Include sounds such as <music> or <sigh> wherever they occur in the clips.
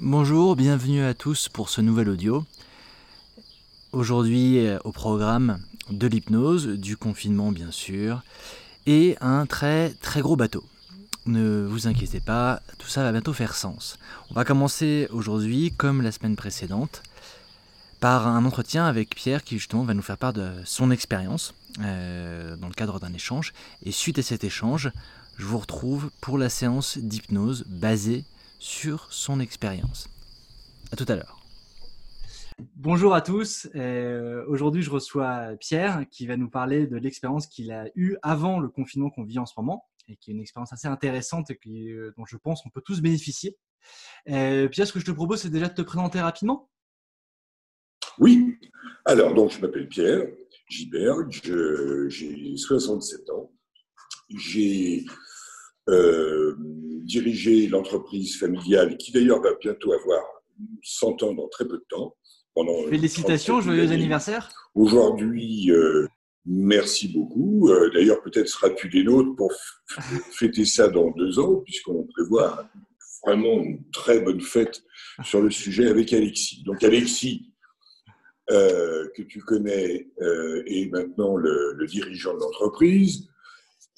Bonjour, bienvenue à tous pour ce nouvel audio. Aujourd'hui euh, au programme de l'hypnose, du confinement bien sûr, et un très très gros bateau. Ne vous inquiétez pas, tout ça va bientôt faire sens. On va commencer aujourd'hui, comme la semaine précédente, par un entretien avec Pierre qui justement va nous faire part de son expérience euh, dans le cadre d'un échange. Et suite à cet échange, je vous retrouve pour la séance d'hypnose basée sur son expérience. À tout à l'heure. Bonjour à tous. Euh, Aujourd'hui, je reçois Pierre qui va nous parler de l'expérience qu'il a eue avant le confinement qu'on vit en ce moment et qui est une expérience assez intéressante et qui, euh, dont je pense qu'on peut tous bénéficier. Euh, Pierre, ce que je te propose, c'est déjà de te présenter rapidement. Oui. Alors, donc, je m'appelle Pierre Gibert, j'ai 67 ans. J'ai euh, diriger l'entreprise familiale, qui d'ailleurs va bientôt avoir 100 ans dans très peu de temps. Félicitations, joyeux anniversaire. Aujourd'hui, euh, merci beaucoup. Euh, d'ailleurs, peut-être seras-tu des nôtres pour fêter ça dans deux ans, puisqu'on prévoit vraiment une très bonne fête sur le sujet avec Alexis. Donc Alexis, que tu connais, est maintenant le, le dirigeant de l'entreprise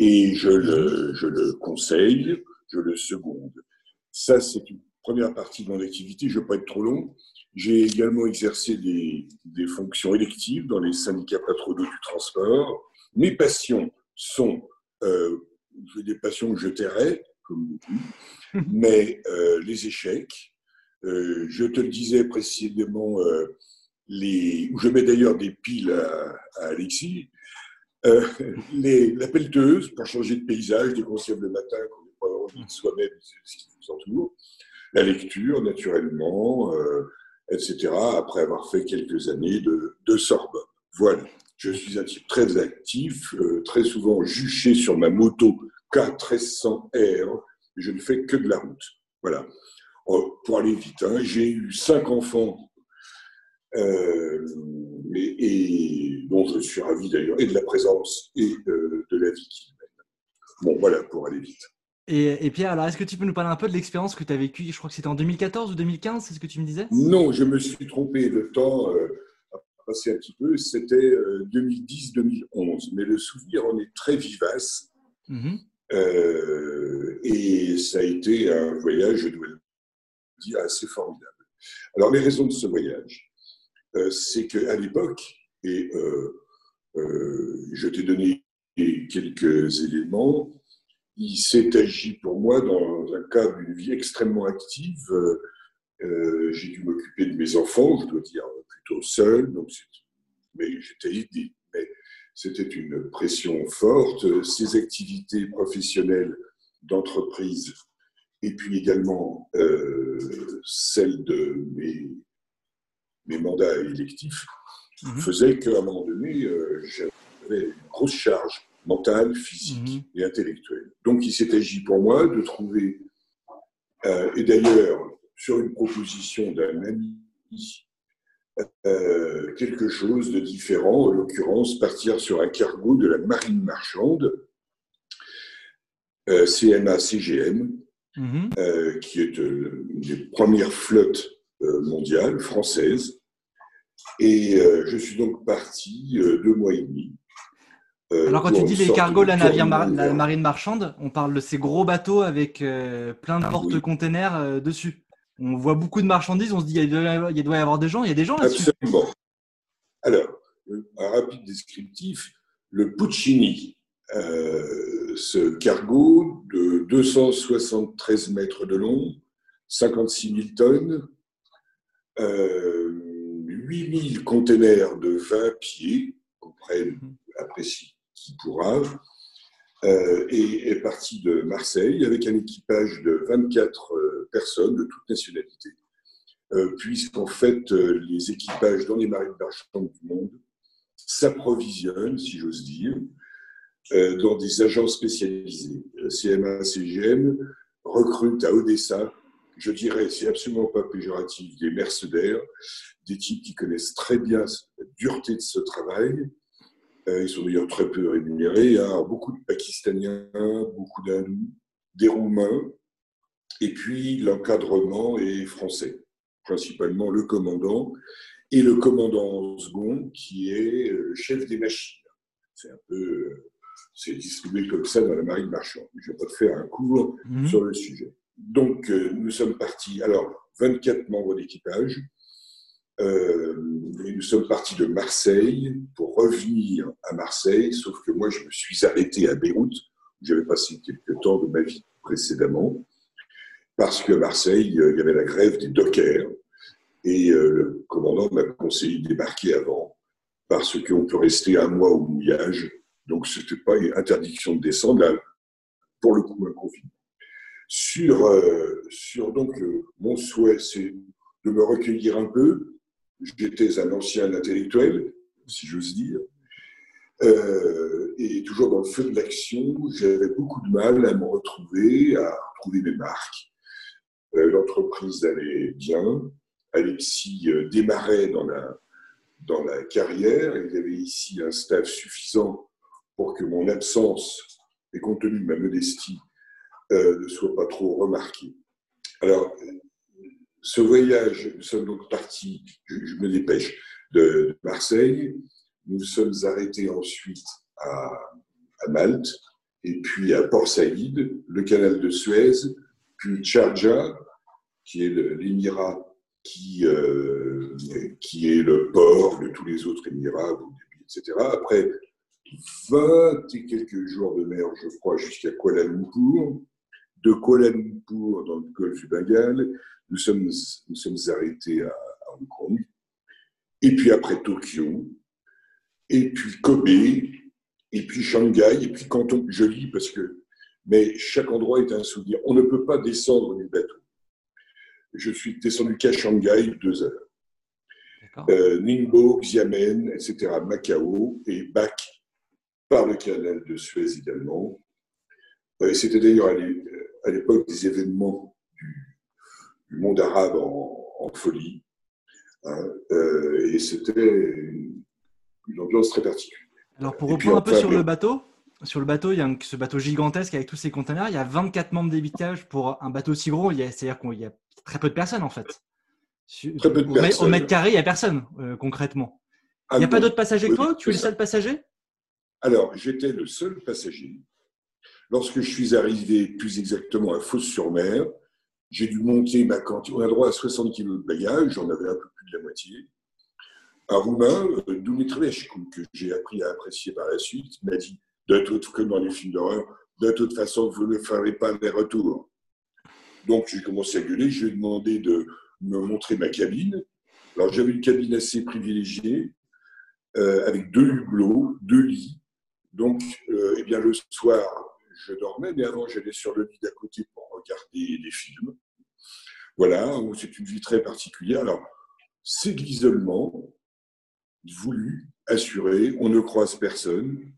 et je le, je le conseille je le seconde. Ça, c'est une première partie de mon activité. Je ne vais pas être trop long. J'ai également exercé des, des, fonctions électives dans les syndicats patronaux du transport. Mes passions sont euh, des passions que je tairais, comme beaucoup, <laughs> mais euh, les échecs. Euh, je te le disais précisément, euh, les, je mets d'ailleurs des piles à, à Alexis, <laughs> les, la pelleteuse pour changer de paysage, des conserves le matin soi-même ce qui nous entoure, la lecture naturellement, euh, etc., après avoir fait quelques années de, de Sorbonne. Voilà, je suis un type très actif, euh, très souvent juché sur ma moto K1300R, je ne fais que de la route. Voilà. Oh, pour aller vite, hein, j'ai eu cinq enfants euh, et, dont je suis ravi d'ailleurs, et de la présence et euh, de la vie qu'ils mènent. Bon, voilà, pour aller vite. Et, Pierre, alors est-ce que tu peux nous parler un peu de l'expérience que tu as vécue? Je crois que c'était en 2014 ou 2015, c'est ce que tu me disais? Non, je me suis trompé. Le temps euh, a passé un petit peu. C'était 2010-2011. Euh, Mais le souvenir en est très vivace. Mm-hmm. Euh, et ça a été un voyage, je dois le dire, assez formidable. Alors, les raisons de ce voyage, c'est qu'à l'époque, et je t'ai donné quelques éléments, il s'est agi pour moi dans un cadre d'une vie extrêmement active. Euh, j'ai dû m'occuper de mes enfants, je dois dire plutôt seul, donc mais j'étais aidé. Mais c'était une pression forte. Ces activités professionnelles d'entreprise et puis également euh, celles de mes, mes mandats électifs mmh. faisaient qu'à un moment donné, euh, j'avais une grosse charge mentale, physique mhm. et intellectuelle. Donc il s'est agi pour moi de trouver, euh, et d'ailleurs sur une proposition d'un ami, euh, quelque chose de différent, en l'occurrence partir sur un cargo de la marine marchande, euh, CMA-CGM, mhm. qui est une des premières flottes mondiales françaises. Et je suis donc parti deux mois et demi Alors quand tu dis les cargos, la, navire la marine marchande, on parle de ces gros bateaux avec euh, plein de ah porte-containers euh, dessus. On voit beaucoup de marchandises, on se dit il doit y avoir des gens, il y a des gens là-dessus. Absolument. Alors, un rapide descriptif, le Puccini, ce cargo de 273 mètres de long, 56 000 tonnes, 8000 containers de 20 pieds, qu'on prenne mhm. apprécie qui pourra, euh, et est parti de Marseille avec un équipage de 24 euh, personnes de toute nationalité, euh, puisqu'en fait, les équipages dans les marines marchandes du monde s'approvisionnent, si j'ose dire, dans des agents spécialisés. CMA, CGM recrute à Odessa, je dirais, c'est absolument pas péjoratif, des mercenaires, des types qui connaissent très bien la dureté de ce travail, euh, ils sont d'ailleurs très peu rémunérés. Il y a beaucoup de Pakistaniens, beaucoup d'Hindous, des Roumains. Et puis l'encadrement est français, principalement le commandant et le commandant second qui est euh, chef des machines. C'est un peu, euh, c'est distribué comme ça dans la marine marchande. Je vais pas faire un cours mhm. sur le sujet. Donc euh, nous sommes partis. Alors 24 membres d'équipage. Et nous sommes partis de Marseille pour revenir à Marseille, sauf que moi je me suis arrêté à Beyrouth, où j'avais passé quelques temps de ma vie précédemment, parce qu'à Marseille, il y avait la grève des dockers, et euh, le commandant m'a conseillé de débarquer avant, parce qu'on peut rester un mois au mouillage. Donc, ce n'était pas une interdiction de descendre, là, pour le coup, un confinement. Sur, euh, sur donc, euh, mon souhait, c'est de me recueillir un peu. J'étais un ancien intellectuel, si j'ose dire. et toujours dans le feu de l'action, j'avais beaucoup de mal à me retrouver, à trouver mes marques. L'entreprise allait bien, Alexis euh, démarrait dans la, dans la carrière. Il y avait ici un staff suffisant pour que mon absence, et compte tenu de ma modestie, euh, ne soit pas trop remarquée. Alors, ce voyage, nous sommes donc partis, je, me dépêche, de, Marseille. Nous sommes arrêtés ensuite à, Malte, et puis à Port Saïd, le canal de Suez, puis Sharjah, qui est l'émirat qui, euh, qui est le port de tous les autres Émirats, etc. Après 20 et quelques jours de mer, je crois, jusqu'à Kuala Lumpur. De Kuala Lumpur, dans le golfe du Bengale, nous sommes, nous sommes arrêtés à, Hong Kong. Et puis après Tokyo, et puis Kobe, et puis Shanghai, et puis Canton. Je lis parce que, mais chaque endroit est un souvenir. On ne peut pas descendre du bateau je suis descendu qu'à Shanghai deux heures. Euh, Ningbo, Xiamen, etc., Macao et bac par le canal de Suez également. Euh, c'était d'ailleurs à l'époque des événements du, monde arabe en, folie. Hein, euh, et c'était une, ambiance très particulière. Alors pour reprendre un peu sur le bateau, sur le bateau, il y a ce bateau gigantesque avec tous ces containers. Il y a 24 membres d'évitage pour un bateau si gros. C'est-à-dire qu'il y a très peu de personnes en fait. Très peu de personnes. Au mètre carré, il n'y a personne euh, concrètement. Il n'y a pas d'autres passagers que toi Tu es le seul passager? Alors, j'étais le seul passager. Lorsque je suis arrivé plus exactement à Fos-sur-Mer, j'ai dû monter ma cantine. On a droit à 60 kg de bagages, j'en avais un peu plus de la moitié. Un Roumain, euh, Dumitrescu, que j'ai appris à apprécier par la suite, m'a dit toute, comme dans les films d'horreur, de toute façon, vous ne ferez pas les retours. Donc, j'ai commencé à gueuler. Je lui ai demandé de me montrer ma cabine. Alors, j'avais une cabine assez privilégiée, euh, avec deux hublots, deux lits. Donc, euh, eh bien, le soir, je dormais, mais avant, j'allais sur le lit d'à côté pour regarder des films. Voilà, c'est une vie très particulière. Alors, c'est de l'isolement voulu, assuré, on ne croise personne,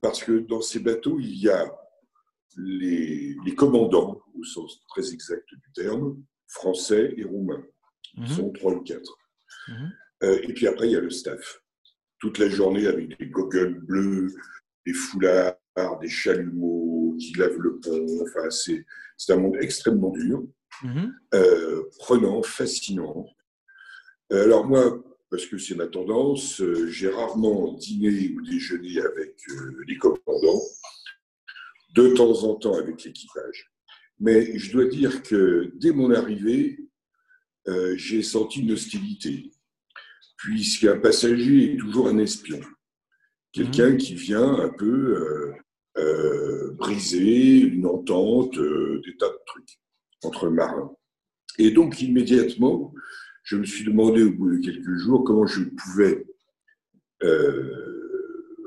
parce que dans ces bateaux, il y a les, commandants, au sens très exact du terme, français et roumains. Ils mhm. sont trois ou quatre. Mhm. Euh, et puis après, il y a le staff. Toute la journée avec des goggles bleus, des foulards, des chalumeaux qui lavent le pont. Enfin, c'est, un monde extrêmement dur, mhm. euh, prenant, fascinant. Euh, alors moi, parce que c'est ma tendance, j'ai rarement dîné ou déjeuné avec les commandants de temps en temps avec l'équipage. Mais je dois dire que dès mon arrivée, euh, j'ai senti une hostilité, puisqu'un passager est toujours un espion, quelqu'un mmh. qui vient un peu euh, euh, briser une entente, des tas de trucs entre marins. Et donc immédiatement, je me suis demandé au bout de quelques jours comment je pouvais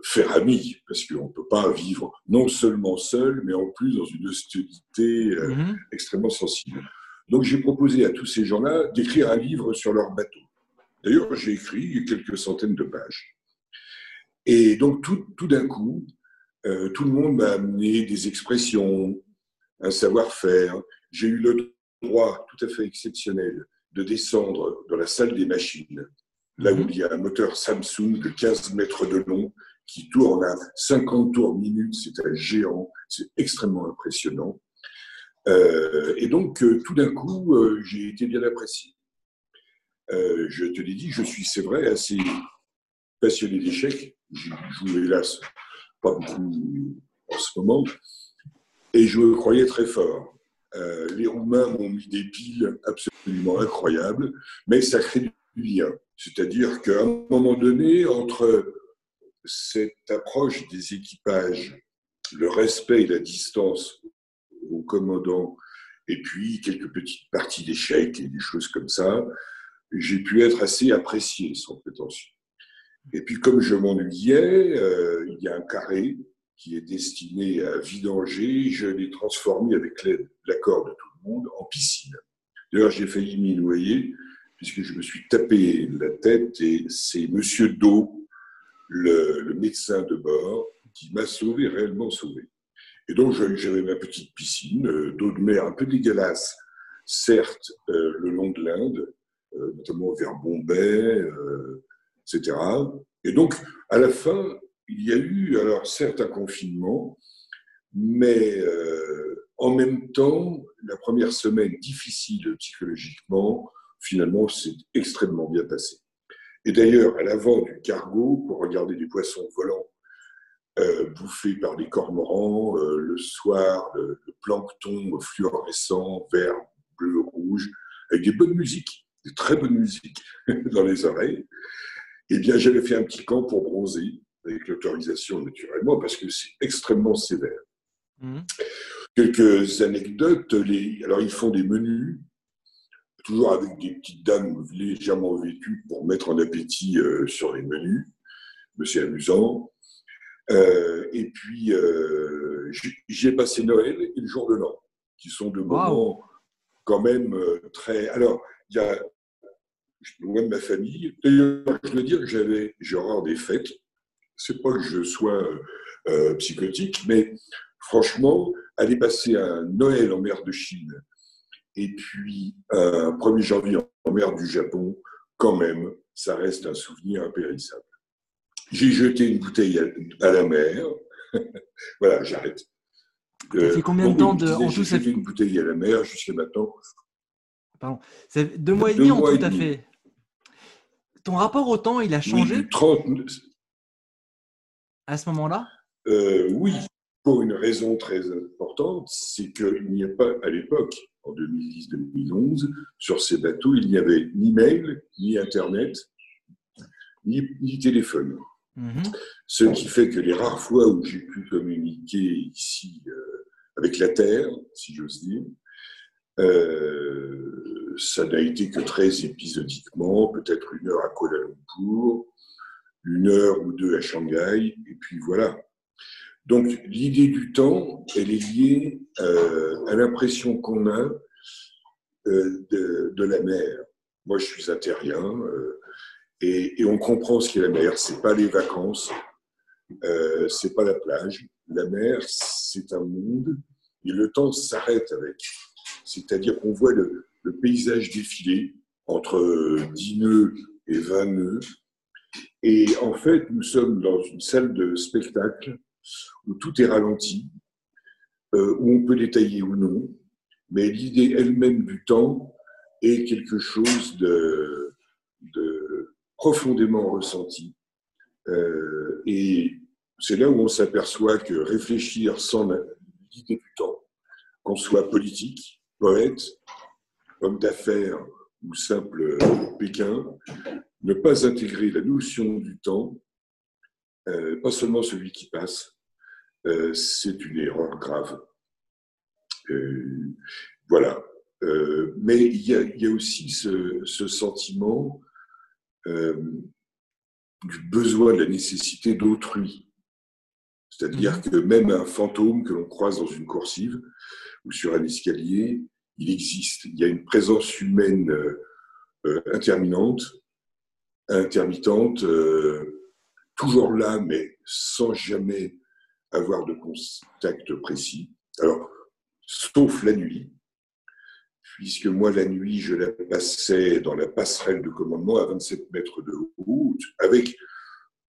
faire ami, parce qu'on ne peut pas vivre non seulement seul, mais en plus dans une hostilité euh, mhm. extrêmement sensible. Donc j'ai proposé à tous ces gens-là d'écrire un livre sur leur bateau. D'ailleurs, j'ai écrit quelques centaines de pages. Et donc tout, tout d'un coup, euh, tout le monde m'a amené des expressions, un savoir-faire. J'ai eu le droit tout à fait exceptionnel de descendre dans la salle des machines, là où mhm. il y a un moteur Samsung de 15 mètres de long qui tourne à 50 tours minute, c'est un géant, c'est extrêmement impressionnant. et donc, tout d'un coup, j'ai été bien apprécié. je te l'ai dit, je suis, c'est vrai, assez passionné d'échecs. Je joue hélas pas beaucoup en ce moment. Et je me croyais très fort. Euh, les Roumains m'ont mis des piles absolument incroyables, mais ça crée du lien. C'est-à-dire qu'à un moment donné, entre cette approche des équipages, le respect et la distance au commandant, et puis quelques petites parties d'échecs et des choses comme ça, j'ai pu être assez apprécié sans prétention. Et puis comme je m'ennuyais, euh, il y a un carré qui est destiné à vidanger, je l'ai transformé avec l'accord de tout le monde en piscine. D'ailleurs, j'ai failli m'y noyer, puisque je me suis tapé la tête et c'est Monsieur Do, le, médecin de bord, qui m'a sauvé, réellement sauvé. Et donc, j'avais ma petite piscine, euh, d'eau de mer un peu dégueulasse, certes, euh, le long de l'Inde, euh, notamment vers Bombay, etc. Et donc, à la fin, il y a eu, alors certes, un confinement, mais euh, en même temps, la première semaine difficile psychologiquement, finalement, s'est extrêmement bien passée. Et d'ailleurs, à l'avant du cargo, pour regarder des poissons volants euh, bouffés par des cormorans, euh, le soir, le, le, plancton fluorescent, vert, bleu, rouge, avec des bonnes musiques, des très bonnes musiques <laughs> dans les oreilles, eh bien, j'avais fait un petit camp pour bronzer avec l'autorisation naturellement, parce que c'est extrêmement sévère. Mmh. Quelques anecdotes. Les, alors, ils font des menus, toujours avec des petites dames légèrement vêtues pour mettre en appétit euh, sur les menus. Mais c'est amusant. Euh, et puis, euh, j'ai passé Noël et le jour de l'an, qui sont deux moments quand même très. Alors, il y a loin de ma famille. D'ailleurs, je veux dire que j'avais, j'ai horreur des fêtes c'est pas que je sois euh, psychotique, mais franchement, aller passer un Noël en mer de Chine et puis un 1er janvier en mer du Japon, quand même, ça reste un souvenir impérissable. J'ai jeté une bouteille à, la mer. <laughs> voilà, j'arrête. ça fait combien de temps de, en tout J'ai jeté une bouteille à la mer jusqu'à maintenant. Pardon. C'est deux mois et demi en tout à fait. Ton rapport au temps, il a changé oui, 30, à ce moment-là? Euh, Oui, pour une raison très importante, c'est qu'il n'y a pas, à l'époque, en 2010-2011, sur ces bateaux, il n'y avait ni mail, ni Internet, ni, téléphone. Mhm. Ce qui fait que les rares fois où j'ai pu communiquer ici euh, avec la Terre, si j'ose dire, euh, ça n'a été que très épisodiquement, peut-être une heure à Kuala Lumpur, une heure ou deux à Shanghai, et puis voilà. Donc l'idée du temps, elle est liée euh, à l'impression qu'on a euh, de, la mer. Moi, je suis intérien euh, et, et, on comprend ce qu'est la mer. C'est pas les vacances, euh, c'est pas la plage. La mer, c'est un monde et le temps s'arrête avec. C'est-à-dire qu'on voit le, le paysage défiler entre 10 nœuds et 20 nœuds et en fait, nous sommes dans une salle de spectacle où tout est ralenti, euh, où on peut détailler ou non, mais l'idée elle-même du temps est quelque chose de, profondément ressenti. Euh, et c'est là où on s'aperçoit que réfléchir sans l'idée du temps, qu'on soit politique, poète, homme d'affaires ou simple Pékin, ne pas intégrer la notion du temps, euh, pas seulement celui qui passe, euh, c'est une erreur grave. Euh, voilà. mais il y, a, aussi ce, sentiment du besoin, de la nécessité d'autrui. C'est-à-dire mhm. que même un fantôme que l'on croise dans une coursive ou sur un escalier, il existe. Il y a une présence humaine interminante intermittente, euh, toujours là, mais sans jamais avoir de contact précis. Alors, sauf la nuit, puisque moi, la nuit, je la passais dans la passerelle de commandement à 27 mètres de haut, avec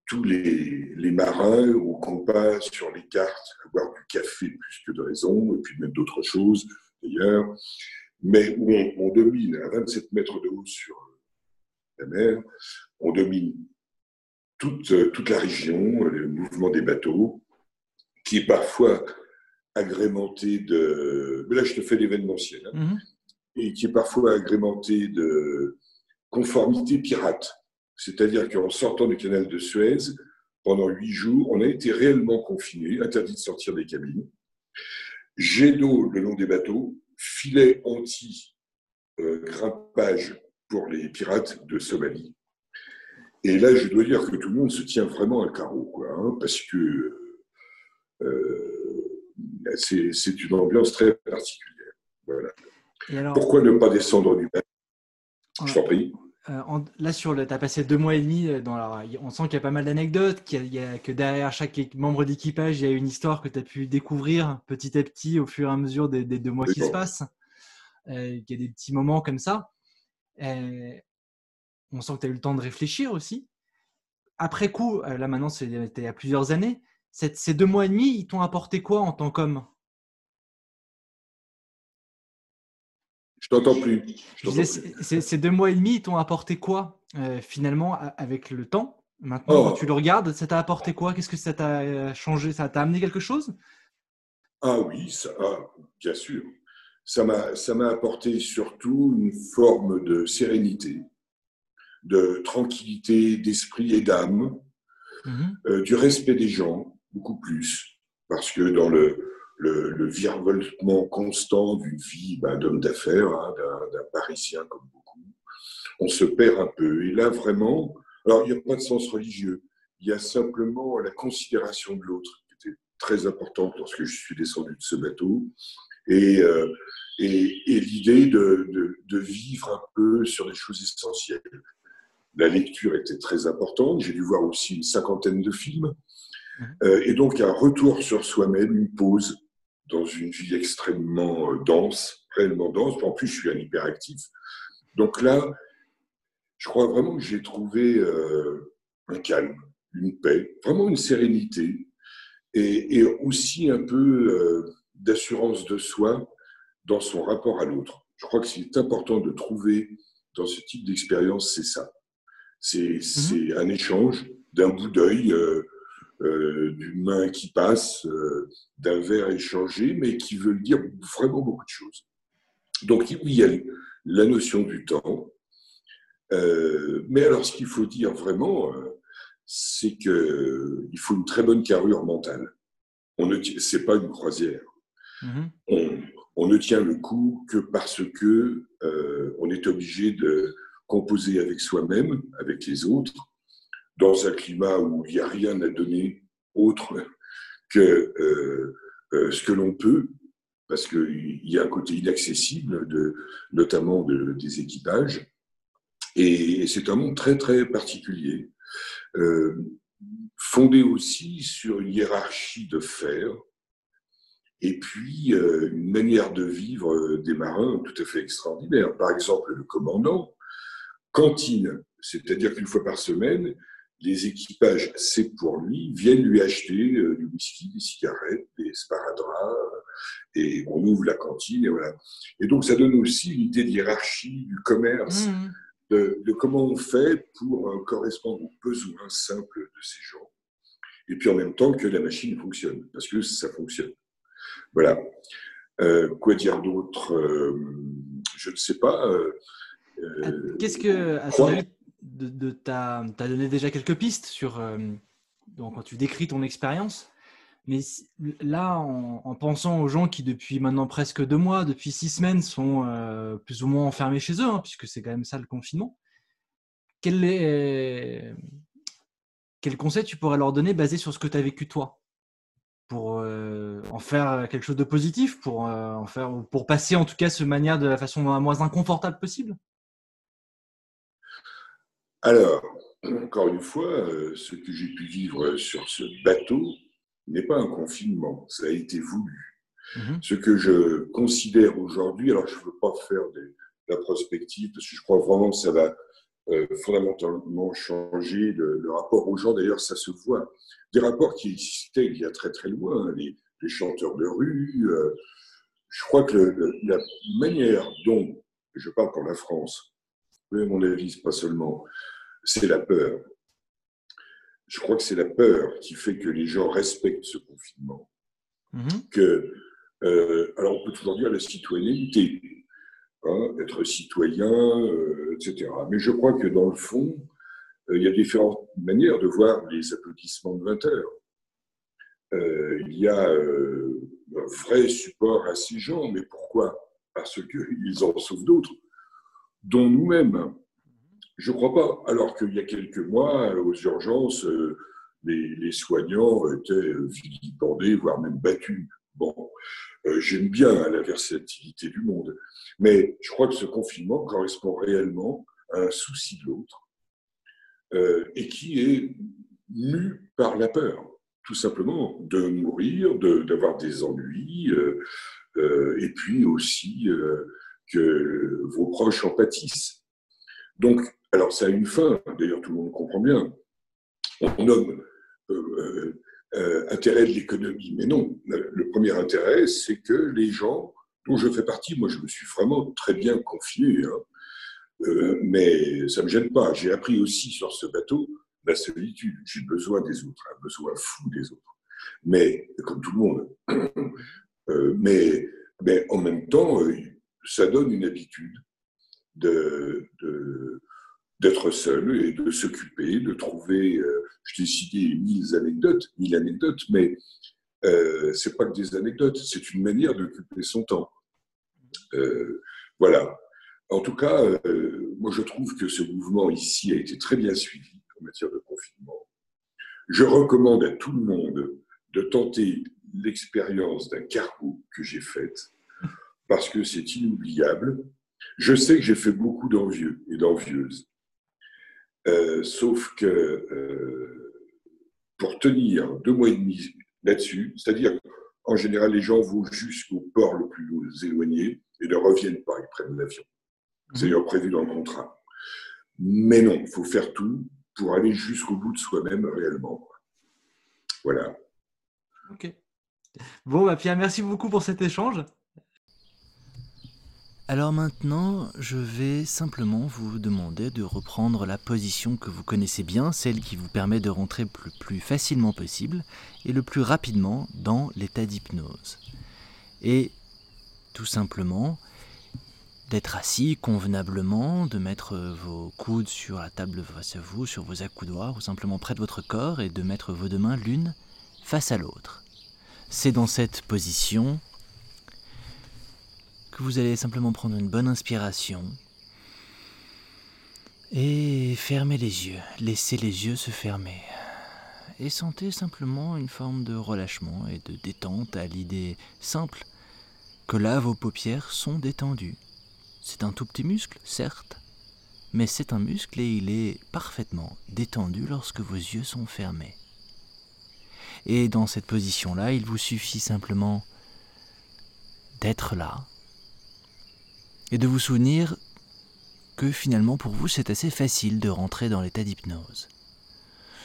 tous les, les, marins au compas sur les cartes, à boire du café plus que de raison, et puis même d'autres choses, d'ailleurs, mais où on, domine à 27 mètres de haut sur la mer, on domine toute, toute la région, le mouvement des bateaux, qui est parfois agrémenté de. Mais là, je te fais l'événementiel. Hein, mhm. Et qui est parfois agrémenté de conformité pirate. C'est-à-dire qu'en sortant du canal de Suez, pendant huit jours, on a été réellement confinés, interdit de sortir des cabines. Jet d'eau le long des bateaux, filet anti-grimpage pour les pirates de Somalie. Et là, je dois dire que tout le monde se tient vraiment à carreau, quoi, hein, parce que euh, c'est une ambiance très particulière. Voilà. Pourquoi ne pas descendre du bateau? Je t'en prie. Euh, là, sur le, tu as passé deux mois et demi, euh, dans la, on sent qu'il y a pas mal d'anecdotes, qu'il y, a, que derrière chaque membre d'équipage, il y a une histoire que tu as pu découvrir petit à petit au fur et à mesure des, deux mois qui se passent. Euh, qu'il y a des petits moments comme ça. on sent que tu as eu le temps de réfléchir aussi. Après coup, là maintenant, c'était il y a plusieurs années, ces deux mois et demi, ils t'ont apporté quoi en tant qu'homme? Je t'entends plus. ces deux mois et demi, ils t'ont apporté quoi euh, finalement avec le temps? Maintenant, oh. quand tu le regardes, ça t'a apporté quoi? Qu'est-ce que ça t'a euh, changé? Ça t'a amené quelque chose? Ah oui, ça, ah, bien sûr. Ça m'a, apporté surtout une forme de sérénité, de tranquillité d'esprit et d'âme, mmh euh, du respect des gens, beaucoup plus. Parce que dans le, le, le virevoltement constant d'une vie ben, d'homme d'affaires, hein, d'un Parisien comme beaucoup, on se perd un peu. Et là, vraiment, alors il n'y a pas de sens religieux, il y a simplement la considération de l'autre qui était très importante lorsque je suis descendu de ce bateau. Et, euh, et, et l'idée de, de, de, vivre un peu sur des choses essentielles. La lecture était très importante. J'ai dû voir aussi une cinquantaine de films. Mmh. Euh, et donc un retour sur soi-même, une pause dans une vie extrêmement euh, dense, réellement dense. En plus, je suis un hyperactif. Donc là, je crois vraiment que j'ai trouvé euh, un calme, une paix, vraiment une sérénité et, aussi un peu d'assurance de soi dans son rapport à l'autre. Je crois que c'est important de trouver dans ce type d'expérience, c'est ça. C'est mmh un échange d'un bout d'œil. Euh, d'une main qui passe, euh, d'un verre échangé, mais qui veut dire vraiment beaucoup de choses. Donc oui, il y a la notion du temps. Euh, mais alors, ce qu'il faut dire vraiment, c'est qu'il faut une très bonne carrure mentale. On ne, c'est pas une croisière. Mm-hmm. On, on, ne tient le coup que parce que on est obligé de composer avec soi-même, avec les autres, dans un climat où il n'y a rien à donner autre que euh, euh, ce que l'on peut, parce qu'il y a un côté inaccessible, de, notamment des équipages. Et, c'est un monde très, très particulier, euh, fondé aussi sur une hiérarchie de fer, et puis une manière de vivre des marins tout à fait extraordinaire. Par exemple, le commandant, cantine, c'est-à-dire qu'une fois par semaine, les équipages, c'est pour lui, viennent lui acheter euh, du whisky, des cigarettes, des sparadraps, euh, et on ouvre la cantine, et voilà. Et donc, ça donne aussi une idée d'hierarchie, du commerce, mmh. de, comment on fait pour euh, correspondre aux besoins simples de ces gens, et puis en même temps que la machine fonctionne, parce que ça fonctionne. Voilà. quoi dire d'autre Je ne sais pas. Qu'est-ce que, de, t'as donné déjà quelques pistes sur euh, quand tu décris ton expérience. Mais là, en, pensant aux gens qui, depuis maintenant presque deux mois, depuis six semaines, sont euh, plus ou moins enfermés chez eux, hein, puisque c'est quand même ça le confinement, quel, est, conseil tu pourrais leur donner basé sur ce que tu as vécu toi? Pour euh, en faire quelque chose de positif, pour, en faire, pour passer en tout cas ce manière de la façon la moins inconfortable possible? Alors, encore une fois, euh, ce que j'ai pu vivre sur ce bateau n'est pas un confinement, ça a été voulu. Mhm. Ce que je considère aujourd'hui, alors je ne veux pas faire de la prospective, parce que je crois vraiment que ça va euh, fondamentalement changer le, rapport aux gens. D'ailleurs, ça se voit. Des rapports qui existaient il y a très très loin, les, chanteurs de rue. Euh, je crois que la manière dont, je parle pour la France, mais mon avis, pas seulement, c'est la peur. Je crois que c'est la peur qui fait que les gens respectent ce confinement. Mm-hmm. Que, euh, alors on peut toujours dire la citoyenneté, hein, être citoyen, euh, etc. Mais je crois que dans le fond, euh, il y a différentes manières de voir les applaudissements de 20 heures. il y a un vrai support à ces gens, mais pourquoi? Parce qu'ils <laughs> en sauvent d'autres, dont nous-mêmes. Je ne crois pas. Alors qu'il y a quelques mois, aux urgences, les, soignants étaient vilipendés, voire même battus. Bon, euh, j'aime bien la versatilité du monde, mais je crois que ce confinement correspond réellement à un souci de l'autre euh, et qui est mu par la peur, tout simplement, de mourir, d'avoir des ennuis, euh, et puis aussi que vos proches en pâtissent. Donc, alors ça a une fin, d'ailleurs tout le monde comprend bien. On nomme euh, intérêt de l'économie. Mais non, le premier intérêt, c'est que les gens dont je fais partie, moi je me suis vraiment très bien confié, hein, euh, mais ça ne me gêne pas. J'ai appris aussi sur ce bateau la solitude. J'ai besoin des autres, un besoin fou des autres. Mais, comme tout le monde. <clears throat> Euh, mais, mais en même temps, ça donne une habitude de, de d'être seul et de s'occuper, de trouver. Euh, je t'ai cité mille anecdotes, mille anecdotes, mais euh, c'est pas que des anecdotes, c'est une manière d'occuper son temps. Euh, voilà. En tout cas, euh, moi je trouve que ce mouvement ici a été très bien suivi en matière de confinement. Je recommande à tout le monde de tenter l'expérience d'un cargo que j'ai faite parce que c'est inoubliable. Je sais que j'ai fait beaucoup d'envieux et d'envieuses. Euh, sauf que euh, pour tenir deux mois et demi là-dessus, c'est-à-dire qu'en général, les gens vont jusqu'au port le plus éloigné et ne reviennent pas, ils prennent l'avion. C'est mhm. d'ailleurs prévu dans le contrat. Mais non, il faut faire tout pour aller jusqu'au bout de soi-même réellement. Voilà. Ok. Bon, bah Pierre, merci beaucoup pour cet échange. Alors maintenant, je vais simplement vous demander de reprendre la position que vous connaissez bien, celle qui vous permet de rentrer le plus facilement possible et le plus rapidement dans l'état d'hypnose. Et tout simplement d'être assis convenablement, de mettre vos coudes sur la table face à vous, sur vos accoudoirs ou simplement près de votre corps et de mettre vos deux mains l'une face à l'autre. C'est dans cette position que vous allez simplement prendre une bonne inspiration et fermer les yeux, laissez les yeux se fermer. Et sentez simplement une forme de relâchement et de détente à l'idée simple que là vos paupières sont détendues. C'est un tout petit muscle, certes, mais c'est un muscle et il est parfaitement détendu lorsque vos yeux sont fermés. Et dans cette position-là, il vous suffit simplement d'être là, et de vous souvenir que finalement pour vous c'est assez facile de rentrer dans l'état d'hypnose.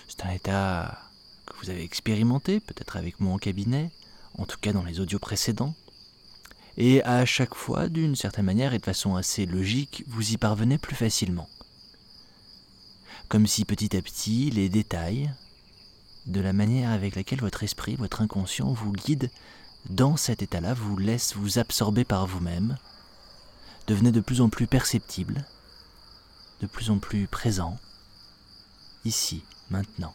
C'est un état que vous avez expérimenté, peut-être avec moi en cabinet, en tout cas dans les audios précédents, et à chaque fois, d'une certaine manière et de façon assez logique, vous y parvenez plus facilement. Comme si petit à petit les détails, de la manière avec laquelle votre esprit, votre inconscient vous guide dans cet état-là, vous laisse vous absorber par vous-même, devenait de plus en plus perceptible, de plus en plus présent, ici, maintenant.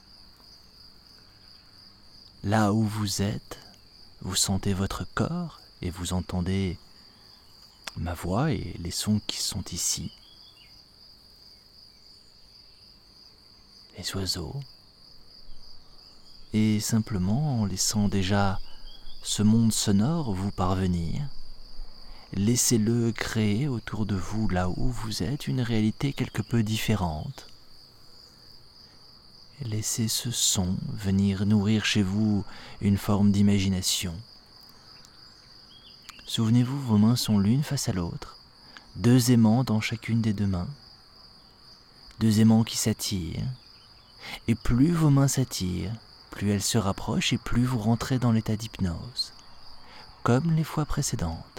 Là où vous êtes, vous sentez votre corps et vous entendez ma voix et les sons qui sont ici. Les oiseaux. Et simplement en laissant déjà ce monde sonore vous parvenir, laissez-le créer autour de vous, là où vous êtes, une réalité quelque peu différente. Laissez ce son venir nourrir chez vous une forme d'imagination. Souvenez-vous, vos mains sont l'une face à l'autre, deux aimants dans chacune des deux mains, deux aimants qui s'attirent, et plus vos mains s'attirent, plus elles se rapprochent et plus vous rentrez dans l'état d'hypnose, comme les fois précédentes.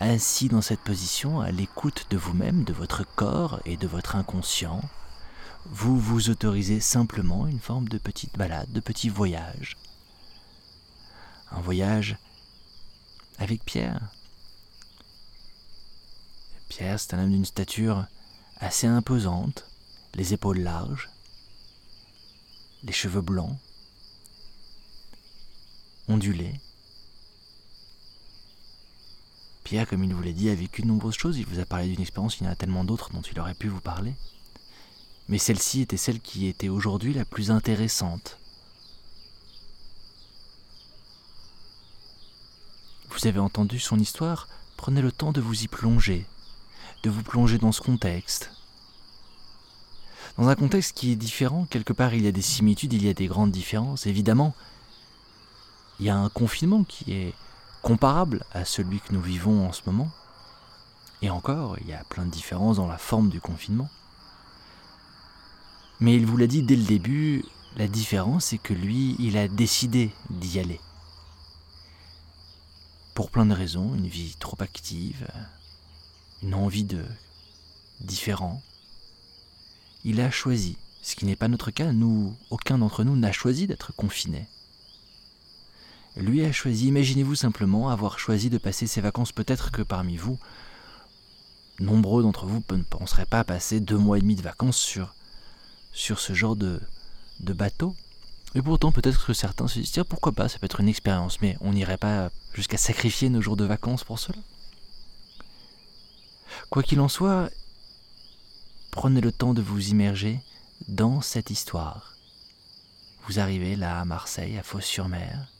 Assis dans cette position, à l'écoute de vous-même, de votre corps et de votre inconscient, vous vous autorisez simplement une forme de petite balade, de petit voyage. Un voyage avec Pierre. Pierre, c'est un homme d'une stature assez imposante, les épaules larges, les cheveux blancs, ondulés. Pierre, comme il vous l'a dit, a vécu de nombreuses choses. Il vous a parlé d'une expérience, il y en a tellement d'autres dont il aurait pu vous parler. Mais celle-ci était celle qui était aujourd'hui la plus intéressante. Vous avez entendu son histoire, prenez le temps de vous y plonger, de vous plonger dans ce contexte. Dans un contexte qui est différent, quelque part il y a des similitudes, il y a des grandes différences, évidemment. Il y a un confinement qui est comparable à celui que nous vivons en ce moment. Et encore, il y a plein de différences dans la forme du confinement. Mais il vous l'a dit dès le début, la différence c'est que lui, il a décidé d'y aller. Pour plein de raisons, une vie trop active, une envie de différent. Il a choisi, ce qui n'est pas notre cas, nous, aucun d'entre nous n'a choisi d'être confiné. Lui a choisi, imaginez-vous simplement avoir choisi de passer ses vacances, peut-être que parmi vous, nombreux d'entre vous ne penseraient pas passer deux mois et demi de vacances sur ce genre de, de bateau. Et pourtant, peut-être que certains se disent, tiens, pourquoi pas, ça peut être une expérience, mais on n'irait pas jusqu'à sacrifier nos jours de vacances pour cela. Quoi qu'il en soit, prenez le temps de vous immerger dans cette histoire. Vous arrivez là à Marseille, à Fos-sur-Mer,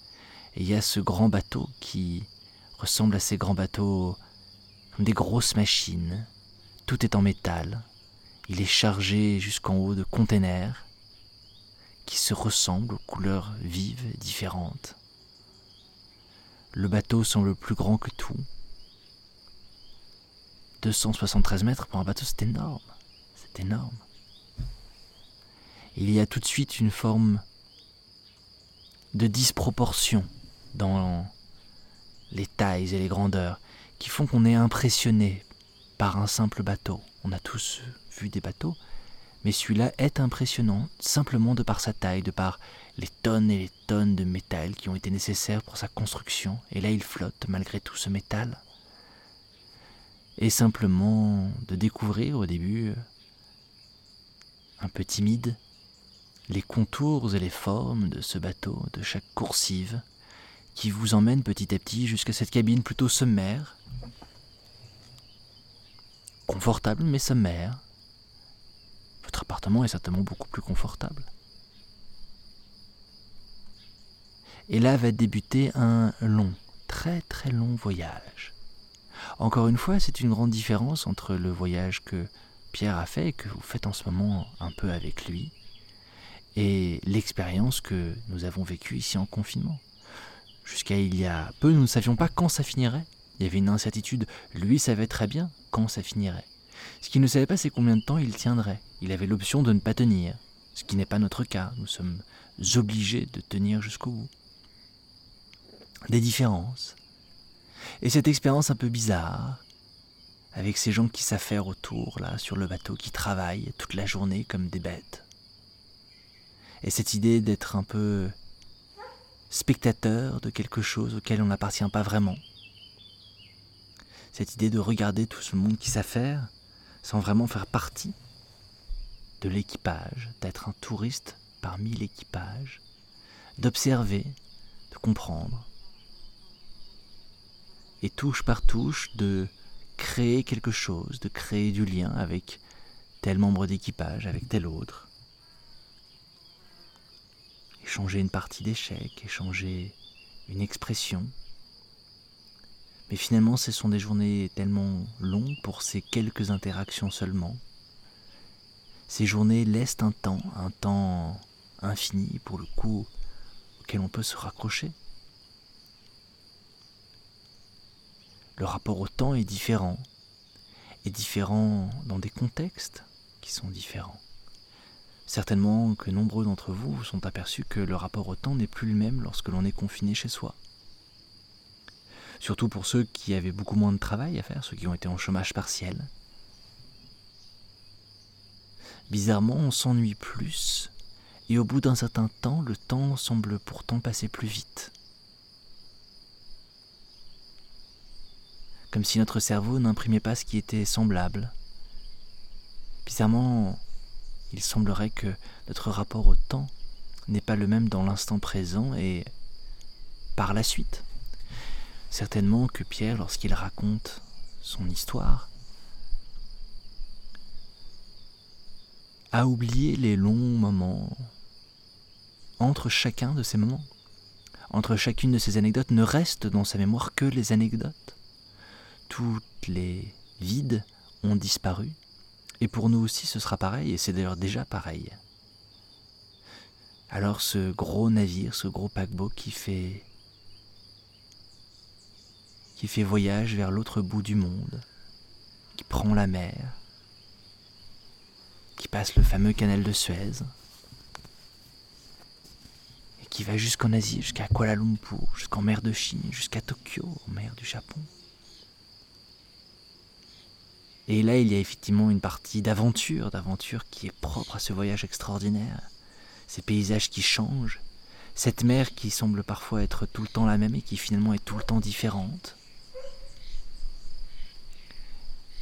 et il y a ce grand bateau qui ressemble à ces grands bateaux comme des grosses machines. Tout est en métal, il est chargé jusqu'en haut de containers qui se ressemblent aux couleurs vives différentes. Le bateau semble plus grand que tout. 273 mètres pour un bateau, c'est énorme. C'est énorme. Il y a tout de suite une forme de disproportion dans les tailles et les grandeurs qui font qu'on est impressionné par un simple bateau. On a tous vu des bateaux, mais celui-là est impressionnant simplement de par sa taille, de par les tonnes et les tonnes de métal qui ont été nécessaires pour sa construction, et là il flotte malgré tout ce métal. Et simplement de découvrir au début, un peu timide, les contours et les formes de ce bateau, de chaque coursive, qui vous emmène petit à petit jusqu'à cette cabine plutôt sommaire, confortable mais sommaire, votre appartement est certainement beaucoup plus confortable. Et là va débuter un long, très très long voyage. Encore une fois, c'est une grande différence entre le voyage que Pierre a fait et que vous faites en ce moment un peu avec lui, et l'expérience que nous avons vécue ici en confinement. Jusqu'à il y a peu, nous ne savions pas quand ça finirait. Il y avait une incertitude. Lui savait très bien quand ça finirait. Ce qu'il ne savait pas, c'est combien de temps il tiendrait. Il avait l'option de ne pas tenir, ce qui n'est pas notre cas. Nous sommes obligés de tenir jusqu'au bout. Des différences. Et cette expérience un peu bizarre, avec ces gens qui s'affairent autour, là, sur le bateau, qui travaillent toute la journée comme des bêtes. Et cette idée d'être un peu spectateur de quelque chose auquel on n'appartient pas vraiment. Cette idée de regarder tout ce monde qui s'affaire sans vraiment faire partie de l'équipage, d'être un touriste parmi l'équipage, d'observer, de comprendre, et touche par touche de créer quelque chose, de créer du lien avec tel membre d'équipage, avec tel autre. Échanger une partie d'échec, échanger une expression, mais finalement, ce sont des journées tellement longues pour ces quelques interactions seulement. Ces journées laissent un temps, un temps infini pour le coup auquel on peut se raccrocher. Le rapport au temps est différent, est différent dans des contextes qui sont différents. Certainement que nombreux d'entre vous sont aperçus que le rapport au temps n'est plus le même lorsque l'on est confiné chez soi. surtout pour ceux qui avaient beaucoup moins de travail à faire, ceux qui ont été en chômage partiel. Bizarrement, on s'ennuie plus, et au bout d'un certain temps, le temps semble pourtant passer plus vite. Comme si notre cerveau n'imprimait pas ce qui était semblable. Bizarrement, il semblerait que notre rapport au temps n'est pas le même dans l'instant présent et par la suite. Certainement que Pierre, lorsqu'il raconte son histoire, a oublié les longs moments entre chacun de ces moments. Entre chacune de ces anecdotes ne restent dans sa mémoire que les anecdotes. Toutes les vides ont disparu. Et pour nous aussi ce sera pareil, et c'est d'ailleurs déjà pareil. Alors ce gros navire, ce gros paquebot qui fait qui fait voyage vers l'autre bout du monde, qui prend la mer, qui passe le fameux canal de Suez, et qui va jusqu'en Asie, jusqu'à Kuala Lumpur, jusqu'en mer de Chine, jusqu'à Tokyo, en mer du Japon. Et là, il y a effectivement une partie d'aventure, d'aventure qui est propre à ce voyage extraordinaire. Ces paysages qui changent, cette mer qui semble parfois être tout le temps la même et qui finalement est tout le temps différente.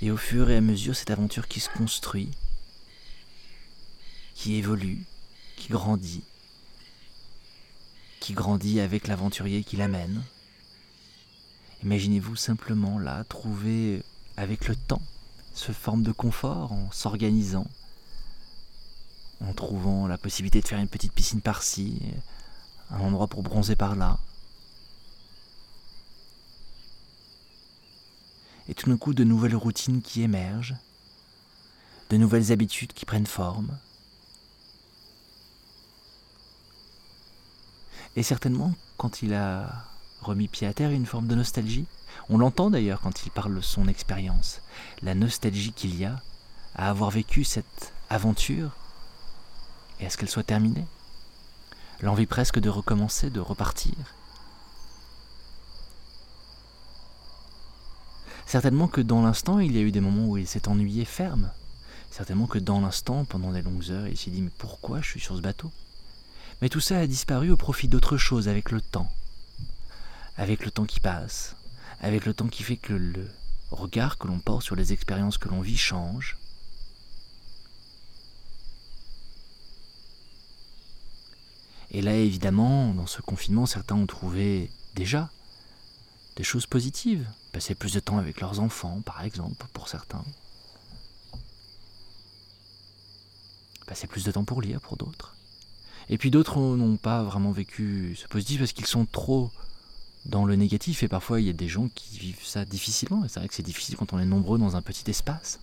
Et au fur et à mesure, cette aventure qui se construit, qui évolue, qui grandit, qui grandit avec l'aventurier qui l'amène. Imaginez-vous simplement là trouver avec le temps ce forme de confort en s'organisant, en trouvant la possibilité de faire une petite piscine par-ci, un endroit pour bronzer par-là. Et tout d'un coup, de nouvelles routines qui émergent, de nouvelles habitudes qui prennent forme. Et certainement, quand il a remis pied à terre, une forme de nostalgie. On l'entend d'ailleurs quand il parle de son expérience, la nostalgie qu'il y a à avoir vécu cette aventure et à ce qu'elle soit terminée? L'envie presque de recommencer, de repartir. Certainement que dans l'instant, il y a eu des moments où il s'est ennuyé ferme. Certainement que dans l'instant, pendant des longues heures, il s'est dit mais pourquoi je suis sur ce bateau? Mais tout ça a disparu au profit d'autre chose avec le temps. Avec le temps qui passe, avec le temps qui fait que le regard que l'on porte sur les expériences que l'on vit change. Et là, évidemment, dans ce confinement, certains ont trouvé déjà des choses positives. Passer plus de temps avec leurs enfants, par exemple, pour certains. Passer plus de temps pour lire, pour d'autres. Et puis d'autres n'ont pas vraiment vécu ce positif parce qu'ils sont trop dans le négatif et parfois il y a des gens qui vivent ça difficilement et c'est vrai que c'est difficile quand on est nombreux dans un petit espace.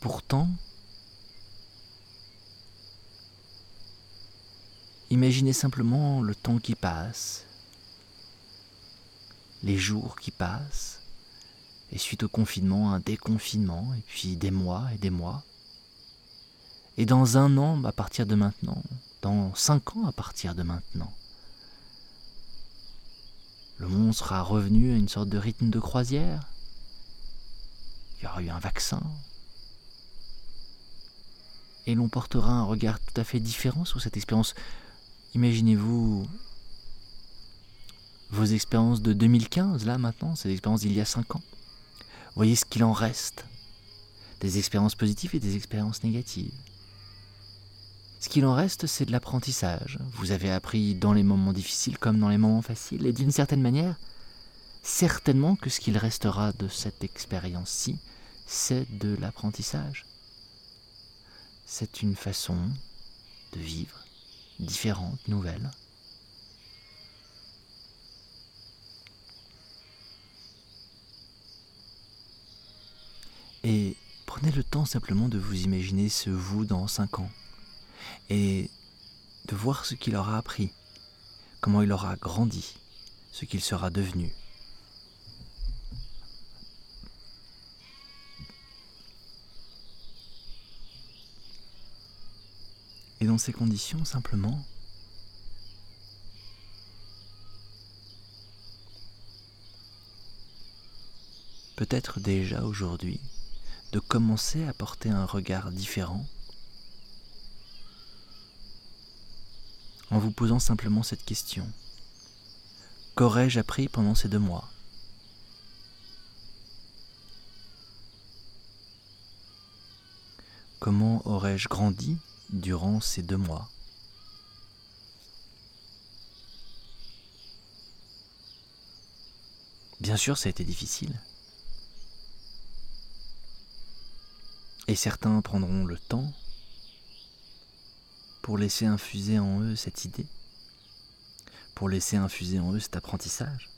Pourtant, imaginez simplement le temps qui passe, les jours qui passent, et suite au confinement, un déconfinement, et puis des mois et des mois. Et dans un an, à partir de maintenant, dans cinq ans à partir de maintenant. Le monde sera revenu à une sorte de rythme de croisière. Il y aura eu un vaccin. Et l'on portera un regard tout à fait différent sur cette expérience. Imaginez-vous vos expériences de 2015, là maintenant, ces expériences d'il y a cinq ans. Voyez ce qu'il en reste. Des expériences positives et des expériences négatives. Ce qu'il en reste, c'est de l'apprentissage. Vous avez appris dans les moments difficiles comme dans les moments faciles. Et d'une certaine manière, certainement que ce qu'il restera de cette expérience-ci, c'est de l'apprentissage. C'est une façon de vivre différente, nouvelle. Et prenez le temps simplement de vous imaginer ce vous dans cinq ans et de voir ce qu'il aura appris, comment il aura grandi, ce qu'il sera devenu. Et dans ces conditions, simplement, peut-être déjà aujourd'hui, de commencer à porter un regard différent en vous posant simplement cette question. Qu'aurais-je appris pendant ces deux mois? Comment aurais-je grandi durant ces deux mois? Bien sûr, ça a été difficile. Et certains prendront le temps pour laisser infuser en eux cette idée, pour laisser infuser en eux cet apprentissage,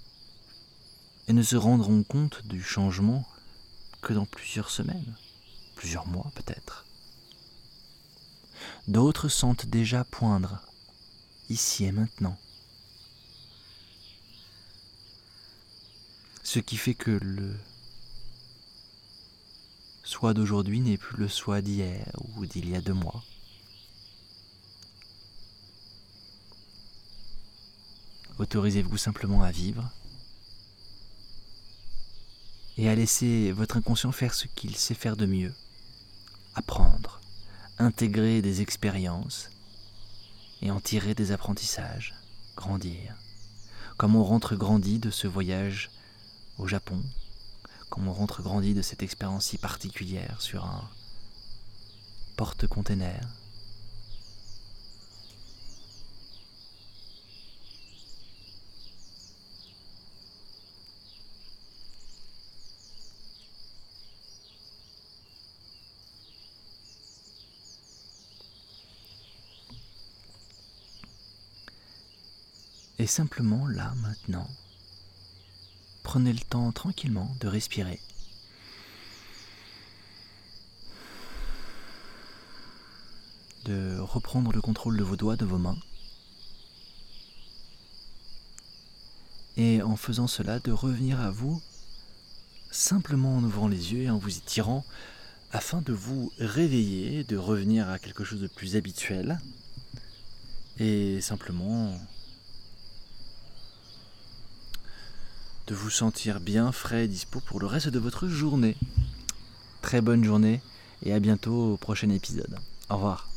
et ne se rendront compte du changement que dans plusieurs semaines, plusieurs mois peut-être. D'autres sentent déjà poindre, ici et maintenant. Ce qui fait que le soi d'aujourd'hui n'est plus le soi d'hier ou d'il y a deux mois. Autorisez-vous simplement à vivre et à laisser votre inconscient faire ce qu'il sait faire de mieux. Apprendre, intégrer des expériences et en tirer des apprentissages, grandir. Comme on rentre grandi de ce voyage au Japon, comme on rentre grandi de cette expérience si particulière sur un porte-container, Et simplement là, maintenant, prenez le temps tranquillement de respirer. De reprendre le contrôle de vos doigts, de vos mains. Et en faisant cela, de revenir à vous simplement en ouvrant les yeux et en vous étirant afin de vous réveiller, de revenir à quelque chose de plus habituel et simplement de vous sentir bien frais et dispo pour le reste de votre journée. Très bonne journée et à bientôt au prochain épisode. Au revoir.